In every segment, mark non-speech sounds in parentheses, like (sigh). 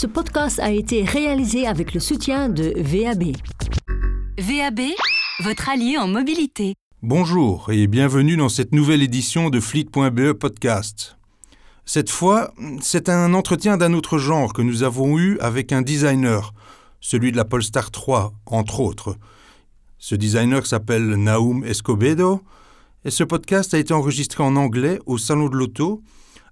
Ce podcast a été réalisé avec le soutien de VAB. VAB, votre allié en mobilité. Bonjour et bienvenue dans cette nouvelle édition de Fleet.be Podcast. Cette fois, c'est un entretien d'un autre genre que nous avons eu avec un designer, celui de la Polestar 3, entre autres. Ce designer s'appelle Naum Escobedo, et ce podcast a été enregistré en anglais au Salon de l'Auto,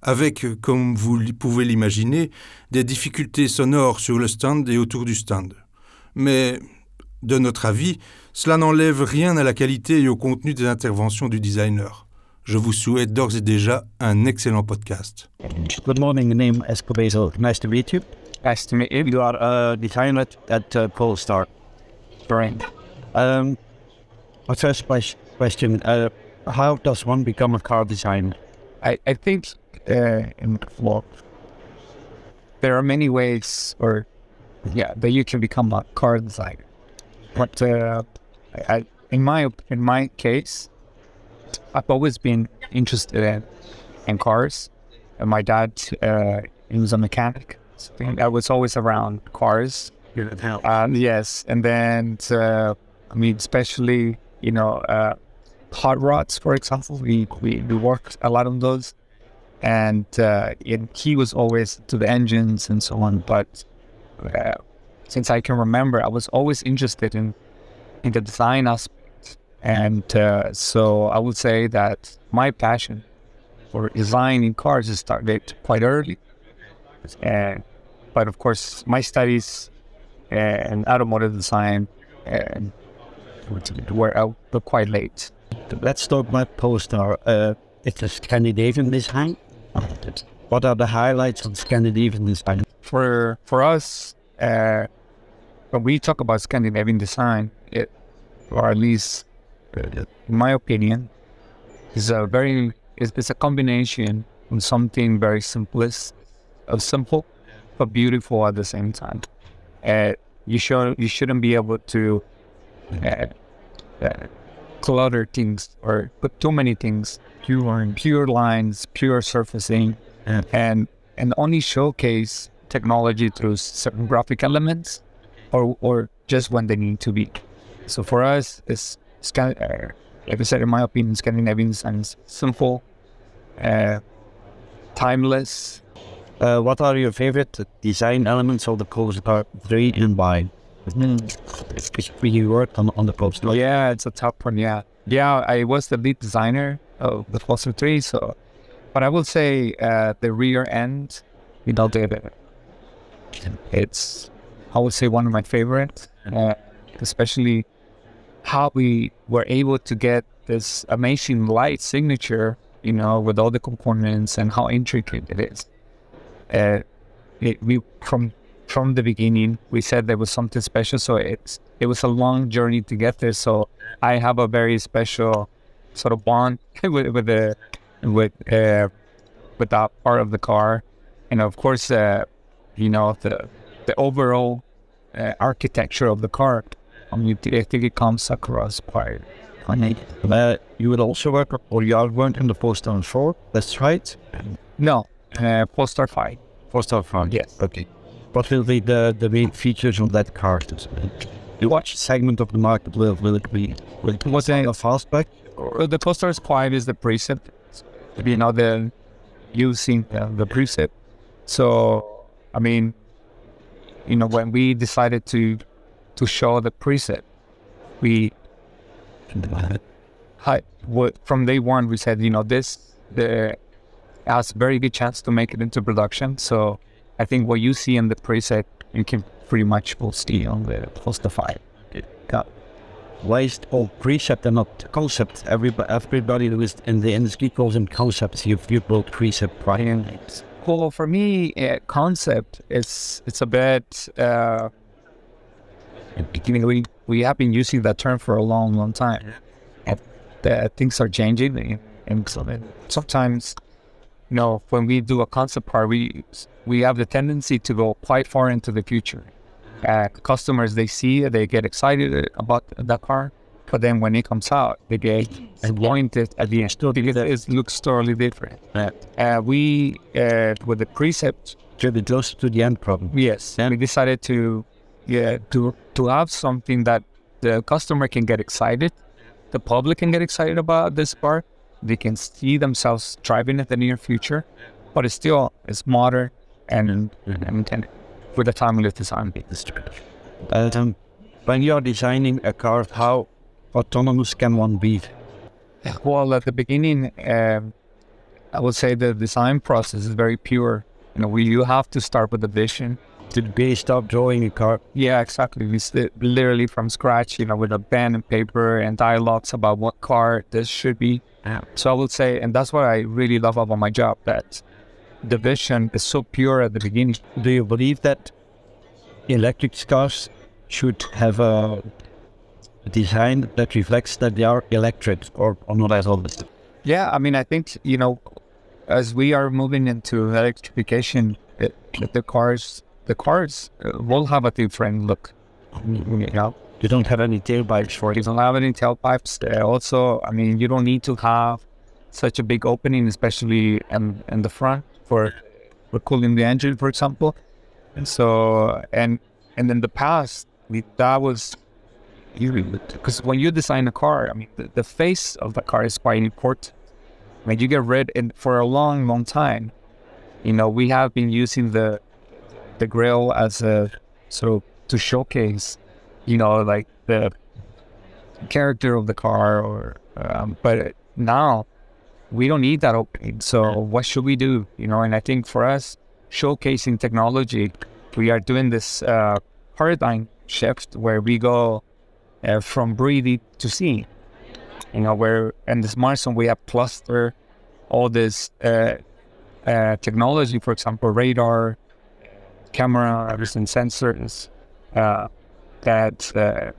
avec, comme vous pouvez l'imaginer, des difficultés sonores sur le stand et autour du stand. Mais, de notre avis, cela n'enlève rien à la qualité et au contenu des interventions du designer. Je vous souhaite d'ores et déjà un excellent podcast. Good morning, name Escobedo. Nice to meet you. Nice to meet you. You are a designer at uh, Polestar. Brand. Um, my first question, uh, how does one become a car designer? I, I think uh, in well, there are many ways, or yeah, that you can become a car designer. But uh, I, in my in my case, I've always been interested in in cars. And my dad, uh, he was a mechanic. So I was always around cars. Um, yes, and then uh, I mean, especially you know, uh, hot rods, for example. We, we we worked a lot on those, and uh, it, he was always to the engines and so on. But uh, since I can remember, I was always interested in in the design aspect, and uh, so I would say that my passion for designing cars started quite early, and but of course my studies and automotive design and were out quite late. Let's talk about Polestar. Uh, it's a Scandinavian design. What are the highlights of Scandinavian design? For for us, uh, when we talk about Scandinavian design, it, or at least, in my opinion, is a very it's, it's a combination of something very simplest, of simple but beautiful at the same time. Uh, you should you shouldn't be able to uh, uh, clutter things or put too many things. Pure lines, pure lines, pure surfacing, Yeah. and and only showcase technology through certain graphic elements, or or just when they need to be. So for us, it's, it's kind of, uh, like I said, in my opinion, Scandinavian design is simple, uh, timeless, Uh, what are your favorite design elements of the Polestar 3 and why? Especially you worked on, on the Polestar. Yeah, it's a tough one. Yeah, yeah. I was the lead designer of the Polestar Three, so. But I will say uh, the rear end, know, the, it's I would say one of my favorite, uh, especially how we were able to get this amazing light signature, you know, with all the components and how intricate it is. Uh, it, we from from the beginning we said there was something special so it's it was a long journey to get there so i have a very special sort of bond (laughs) with, with the with uh, with that part of the car and of course uh, you know the the overall uh, architecture of the car i mean i think it comes across quite Uh, you will also work, or you are working the Polestar 4, that's right? no uh, polestar 5 Polestar 5. Yes. Okay. What will be the, the main features of that car? What segment of the market will, will it be? Will it be What's that? a fastback? Uh, the Polestar 5 is the Precept. You know, the using uh, the Precept. So, I mean, you know, when we decided to to show the Precept, we hi, what, from day one we said, you know, this the has very good chance to make it into production. So, I think what you see in the Precept, you can pretty much will see on the 5. Yeah. Why is it called precept and not concept? Everybody, everybody who is in the industry calls them concepts. You, you built precept, right? Well, for me, uh, concept is it's a bit. Uh, we we have been using that term for a long, long time. And the things are changing, and- and sometimes, you know, when we do a concept car, we we have the tendency to go quite far into the future. Uh, customers they see it, they get excited about that car, but then when it comes out, they get disappointed at the end because it looks totally different. Yeah. Uh, we uh, with the precept to be close to the end problem. Yes, and we decided to, yeah, to to have something that the customer can get excited, the public can get excited about this car. They can see themselves driving in the near future, but it's still it's modern and and with a timeless design. Um, when you're designing a car, how autonomous can one be? Well, at the beginning, um, I would say the design process is very pure. You know, we you have to start with a vision. To be stop drawing a car. Yeah, exactly. We literally from scratch, you know, with a pen and paper and dialogues about what car this should be. Yeah. So I would say, and that's what I really love about my job, that the vision is so pure at the beginning. Do you believe that electric cars should have a design that reflects that they are electric or, or not at all? Yeah, I mean, I think you know, as we are moving into electrification, it, the cars, the cars uh, will have a different look. You know, You don't have any tailpipes for you don't have any tailpipes. Uh, also, I mean, you don't need to have such a big opening, especially in, in the front for for cooling the engine, for example. And so, and and in the past, we, that was because when you design a car, I mean, the, the face of the car is quite important. I mean, you get rid in for a long, long time. You know, we have been using the the grill as a sort of to showcase, you know, like the character of the car. Or um, but now we don't need that opening. So what should we do? You know, and I think for us, showcasing technology, we are doing this uh, paradigm shift where we go uh, from breathing to seeing. You know, where in the smartphone we have cluster all this uh, uh, technology, for example, radar, camera, and sensors uh, that uh,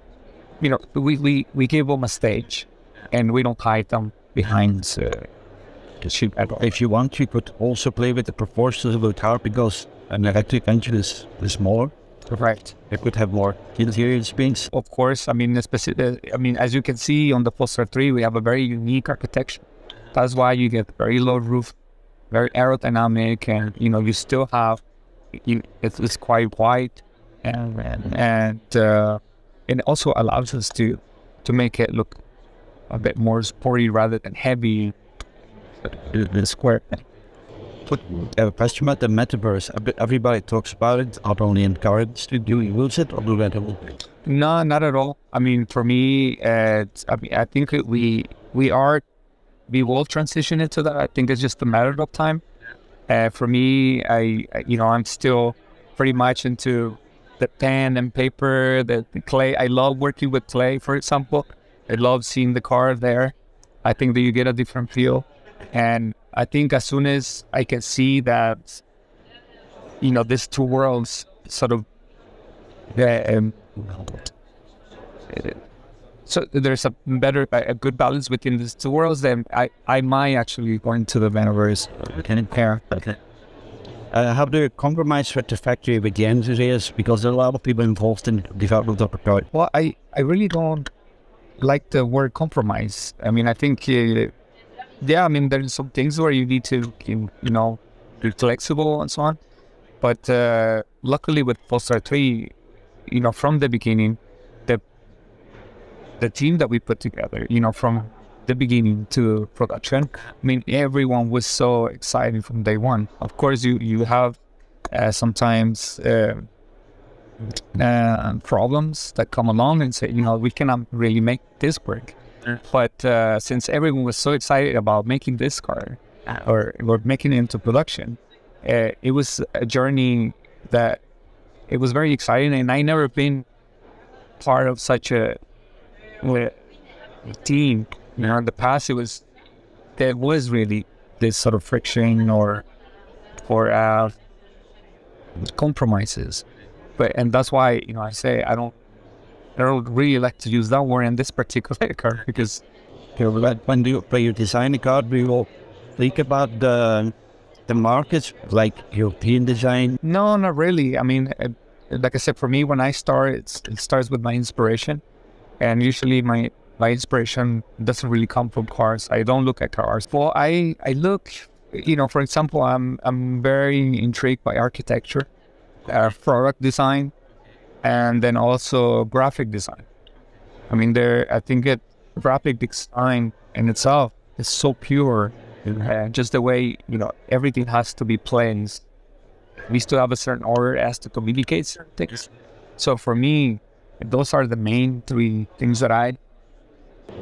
you know we, we we give them a stage, and we don't hide them behind uh, chip. If you want, you could also play with the proportions of the car because an electric engine is, is smaller. Right. It could have more interior space. Of course, I mean, specific, I mean, as you can see on the Polestar 3, we have a very unique architecture. That's why you get very low roof, very aerodynamic, and you know you still have you, it's, it's quite wide, and and, uh, it also allows us to to make it look a bit more sporty rather than heavy. The square. Put a question about the metaverse. Everybody talks about it, not only in car industry. Do you use it or do that? No, not at all. I mean, for me, uh, it's- I mean, I think we we are we will transition into that. I think it's just a matter of time. Uh, for me, I you know I'm still pretty much into the pen and paper, the, the clay. I love working with clay, for example. I love seeing the car there. I think that you get a different feel, and I think as soon as I can see that, you know, these two worlds sort of uh, um, so there's a better a good balance within these two worlds then i i might actually go into the metaverse Can it pair? Okay. Uh, how do you compromise with the factory with the engineers? Because there are a lot of people involved in development of the car. well i i really don't like the word compromise i mean i think uh, yeah i mean there's some things where you need to you you know be flexible and so on but uh, luckily with Polestar 3 you know from the beginning the team that we put together you know from the beginning to production i mean everyone was so excited from day one. Of course you you have uh, sometimes uh, uh, problems that come along and say you know we cannot really make this work. But uh, since everyone was so excited about making this car or, or making it into production uh, it was a journey that it was very exciting. And i never been part of such a, a team you know in the past it was there was really this sort of friction or or uh, compromises but and that's why you know i say i don't i don't really like to use that word in this particular (laughs) car because when- you, when you design a car, do you think about the the markets, like European design? No, not really. I mean, uh, like I said, for me, when I start, it's, it starts with my inspiration, and usually my my inspiration doesn't really come from cars. I don't look at cars. Well, I I look you know, for example, I'm I'm very intrigued by architecture, uh, product design, and then also graphic design. I mean, there I think that graphic design in itself is so pure, and just the way you know everything has to be planes. We still have a certain order as to communicate certain things. So for me, those are the main three things that I.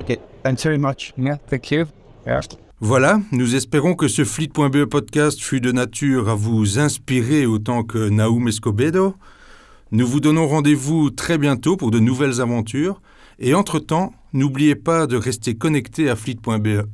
Okay, thanks very much. Yeah, thank you. Yeah. Voilà, nous espérons que ce Fleet.be podcast fut de nature à vous inspirer autant que Naum Escobedo. Nous vous donnons rendez-vous très bientôt pour de nouvelles aventures. Et entre-temps, n'oubliez pas de rester connecté à Fleet.be.